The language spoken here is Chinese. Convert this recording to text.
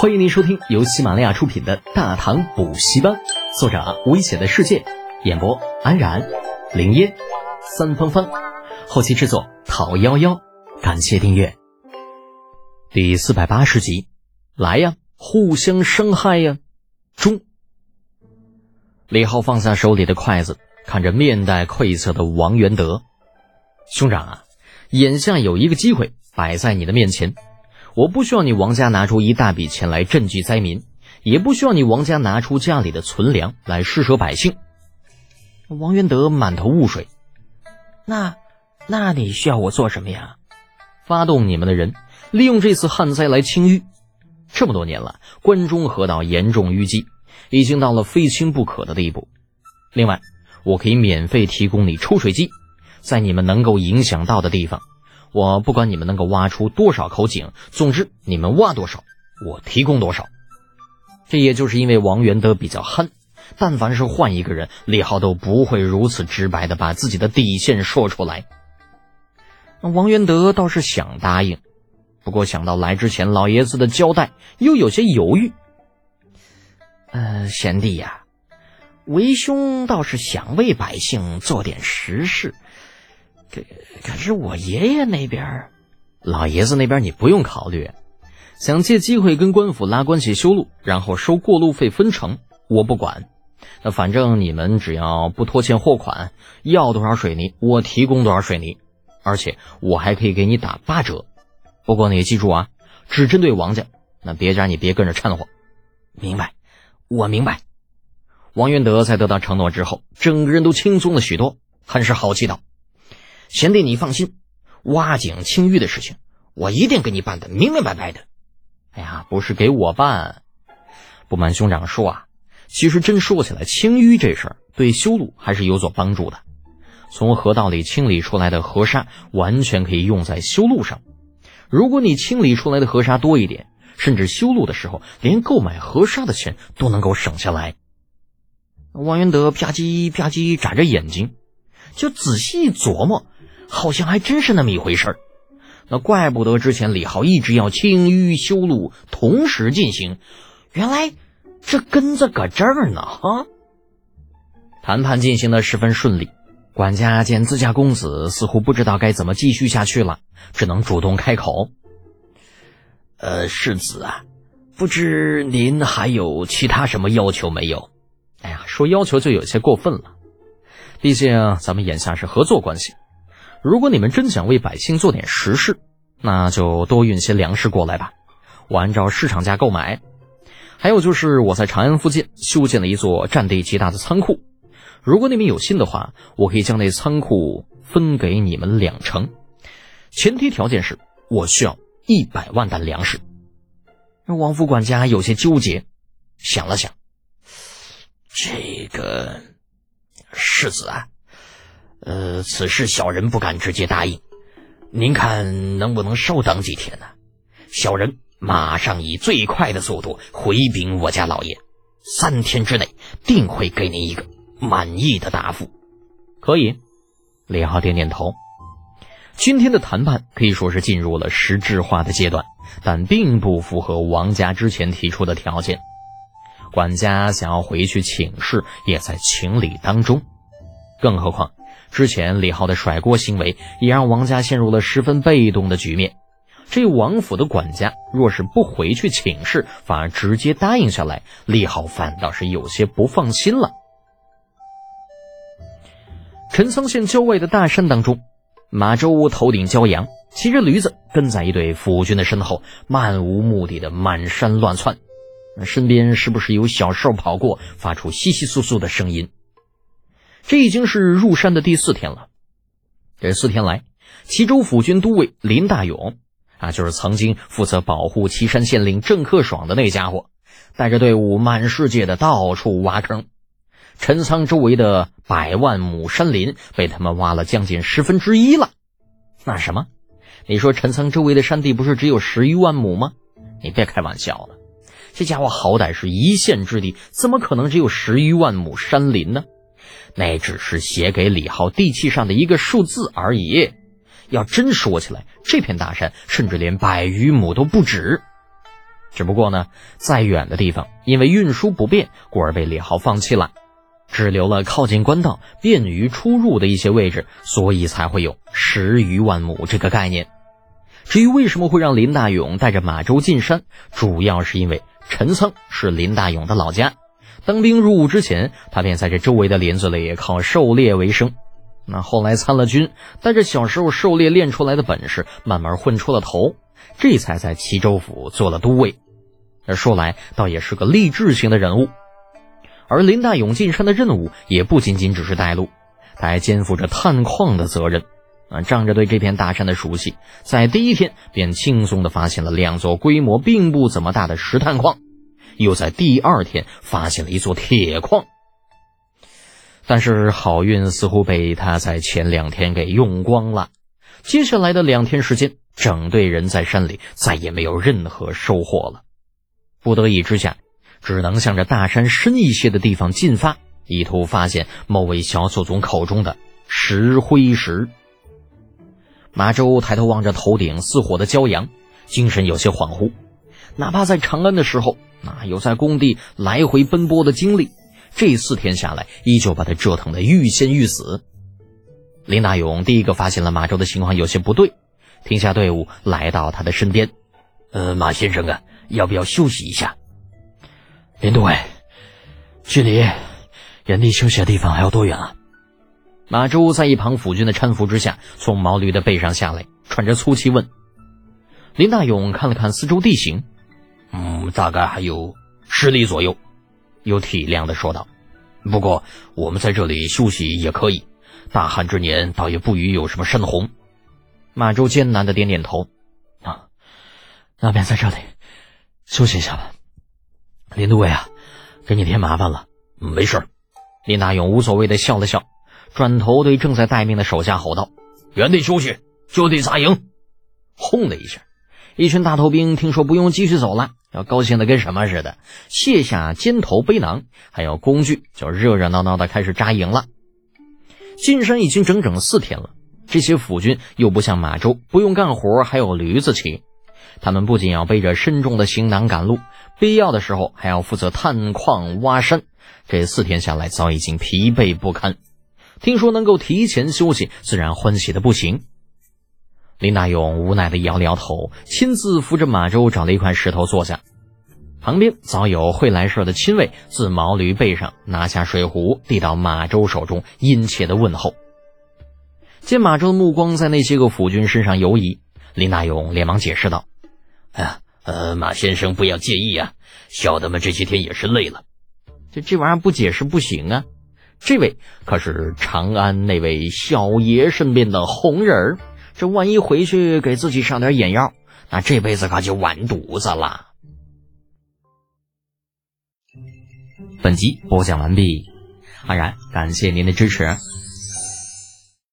欢迎您收听由喜马拉雅出品的《大唐补习班》，作者危险的世界，演播安然、林烟、三芳芳，后期制作陶幺幺。感谢订阅。第四百八十集，来呀，互相伤害呀！中。李浩放下手里的筷子，看着面带愧色的王元德，兄长啊，眼下有一个机会摆在你的面前。我不需要你王家拿出一大笔钱来赈济灾民，也不需要你王家拿出家里的存粮来施舍百姓。王元德满头雾水，那，那你需要我做什么呀？发动你们的人，利用这次旱灾来清淤。这么多年了，关中河道严重淤积，已经到了非清不可的地步。另外，我可以免费提供你抽水机，在你们能够影响到的地方。我不管你们能够挖出多少口井，总之你们挖多少，我提供多少。这也就是因为王元德比较憨，但凡是换一个人，李浩都不会如此直白的把自己的底线说出来。那王元德倒是想答应，不过想到来之前老爷子的交代，又有些犹豫。呃，贤弟呀，为兄倒是想为百姓做点实事。可可是我爷爷那边，老爷子那边你不用考虑，想借机会跟官府拉关系修路，然后收过路费分成，我不管。那反正你们只要不拖欠货款，要多少水泥我提供多少水泥，而且我还可以给你打八折。不过你记住啊，只针对王家，那别家你别跟着掺和。明白，我明白。王元德在得到承诺之后，整个人都轻松了许多，很是好气道。贤弟，你放心，挖井清淤的事情，我一定给你办的明明白白的。哎呀，不是给我办，不瞒兄长说啊，其实真说起来，清淤这事儿对修路还是有所帮助的。从河道里清理出来的河沙，完全可以用在修路上。如果你清理出来的河沙多一点，甚至修路的时候连购买河沙的钱都能够省下来。王元德吧唧吧唧眨着眼睛，就仔细琢磨。好像还真是那么一回事儿，那怪不得之前李浩一直要清淤修路同时进行，原来这根子搁这儿呢！哈，谈判进行的十分顺利，管家见自家公子似乎不知道该怎么继续下去了，只能主动开口：“呃，世子啊，不知您还有其他什么要求没有？”哎呀，说要求就有些过分了，毕竟咱们眼下是合作关系。如果你们真想为百姓做点实事，那就多运些粮食过来吧，我按照市场价购买。还有就是我在长安附近修建了一座占地极大的仓库，如果你们有心的话，我可以将那仓库分给你们两成，前提条件是我需要一百万担粮食。王府管家有些纠结，想了想，这个世子啊。呃，此事小人不敢直接答应，您看能不能稍等几天呢？小人马上以最快的速度回禀我家老爷，三天之内定会给您一个满意的答复。可以，李浩点点头。今天的谈判可以说是进入了实质化的阶段，但并不符合王家之前提出的条件。管家想要回去请示，也在情理当中，更何况。之前李浩的甩锅行为，也让王家陷入了十分被动的局面。这王府的管家若是不回去请示，反而直接答应下来，李浩反倒是有些不放心了。陈仓县郊外的大山当中，马周头顶骄阳，骑着驴子跟在一队府军的身后，漫无目的的满山乱窜，身边时不时有小兽跑过，发出窸窸窣窣的声音。这已经是入山的第四天了。这四天来，齐州府军都尉林大勇啊，就是曾经负责保护岐山县令郑克爽的那家伙，带着队伍满世界的到处挖坑。陈仓周围的百万亩山林被他们挖了将近十分之一了。那什么？你说陈仓周围的山地不是只有十余万亩吗？你别开玩笑了，这家伙好歹是一县之地，怎么可能只有十余万亩山林呢？那只是写给李浩地契上的一个数字而已。要真说起来，这片大山甚至连百余亩都不止。只不过呢，再远的地方因为运输不便，故而被李浩放弃了，只留了靠近官道、便于出入的一些位置，所以才会有十余万亩这个概念。至于为什么会让林大勇带着马周进山，主要是因为陈仓是林大勇的老家，当兵入伍之前，他便在这周围的林子里靠狩猎为生。那后来参了军，带着小时候狩猎练出来的本事，慢慢混出了头，这才在齐州府做了都尉。而说来倒也是个励志型的人物。而林大勇进山的任务也不仅仅只是带路，他还肩负着探矿的责任。啊，仗着对这片大山的熟悉，在第一天便轻松地发现了两座规模并不怎么大的石炭矿，又在第二天发现了一座铁矿。但是好运似乎被他在前两天给用光了。接下来的两天时间，整队人在山里再也没有任何收获了。不得已之下，只能向着大山深一些的地方进发，意图发现某位小祖宗口中的石灰石。马周抬头望着头顶似火的骄阳，精神有些恍惚。哪怕在长安的时候，那有在工地来回奔波的经历，这四天下来，依旧把他折腾得欲仙欲死。林大勇第一个发现了马周的情况有些不对，停下队伍来到他的身边：“呃，马先生啊，要不要休息一下？”林都尉，距离原地休息的地方还有多远啊？马周在一旁辅军的搀扶之下，从毛驴的背上下来，喘着粗气问：“林大勇看了看四周地形，大概还有十里左右。”有体谅的说道：“不过我们在这里休息也可以，大旱之年倒也不余有什么山洪。”马周艰难的点点头：“啊，那便在这里休息一下吧。”林都尉啊，给你添麻烦了。没事。林大勇无所谓的笑了笑。转头对正在待命的手下吼道：“原地休息，就地扎营！”轰的一下，一群大头兵听说不用继续走了，要高兴的跟什么似的，卸下肩头背囊还有工具，就热热闹闹的开始扎营了。进山已经整整四天了，这些府军又不像马周，不用干活还有驴子骑，他们不仅要背着深重的行囊赶路，必要的时候还要负责探矿挖山，这四天下来早已经疲惫不堪。听说能够提前休息，自然欢喜的不行。林大勇无奈的摇了摇头，亲自扶着马周找了一块石头坐下。旁边早有会来事的亲卫自毛驴背上拿下水壶，递到马周手中，殷切的问候。见马周的目光在那些个府军身上游移，林大勇连忙解释道：“哎呀，呃，马先生不要介意啊，小的们这些天也是累了。这这玩意儿不解释不行啊。”这位可是长安那位小爷身边的红人儿，这万一回去给自己上点眼药，那这辈子可就完犊子了。本集播讲完毕，安然感谢您的支持。